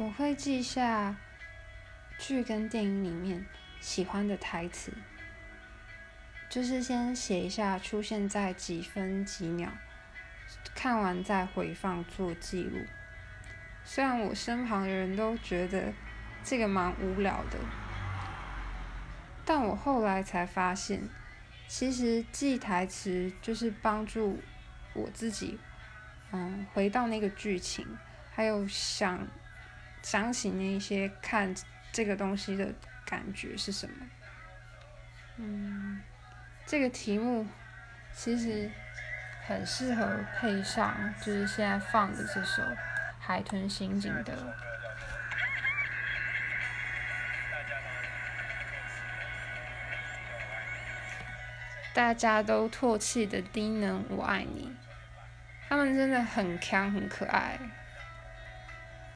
我会记下剧跟电影里面喜欢的台词，就是先写一下出现在几分几秒，看完再回放做记录。虽然我身旁的人都觉得这个蛮无聊的，但我后来才发现，其实记台词就是帮助我自己，嗯，回到那个剧情，还有想想起那些看这个东西的感觉是什么。嗯，这个题目其实很适合配上，就是现在放的这首。海豚刑警的，大家都唾弃的低能，我爱你。他们真的很强，很可爱。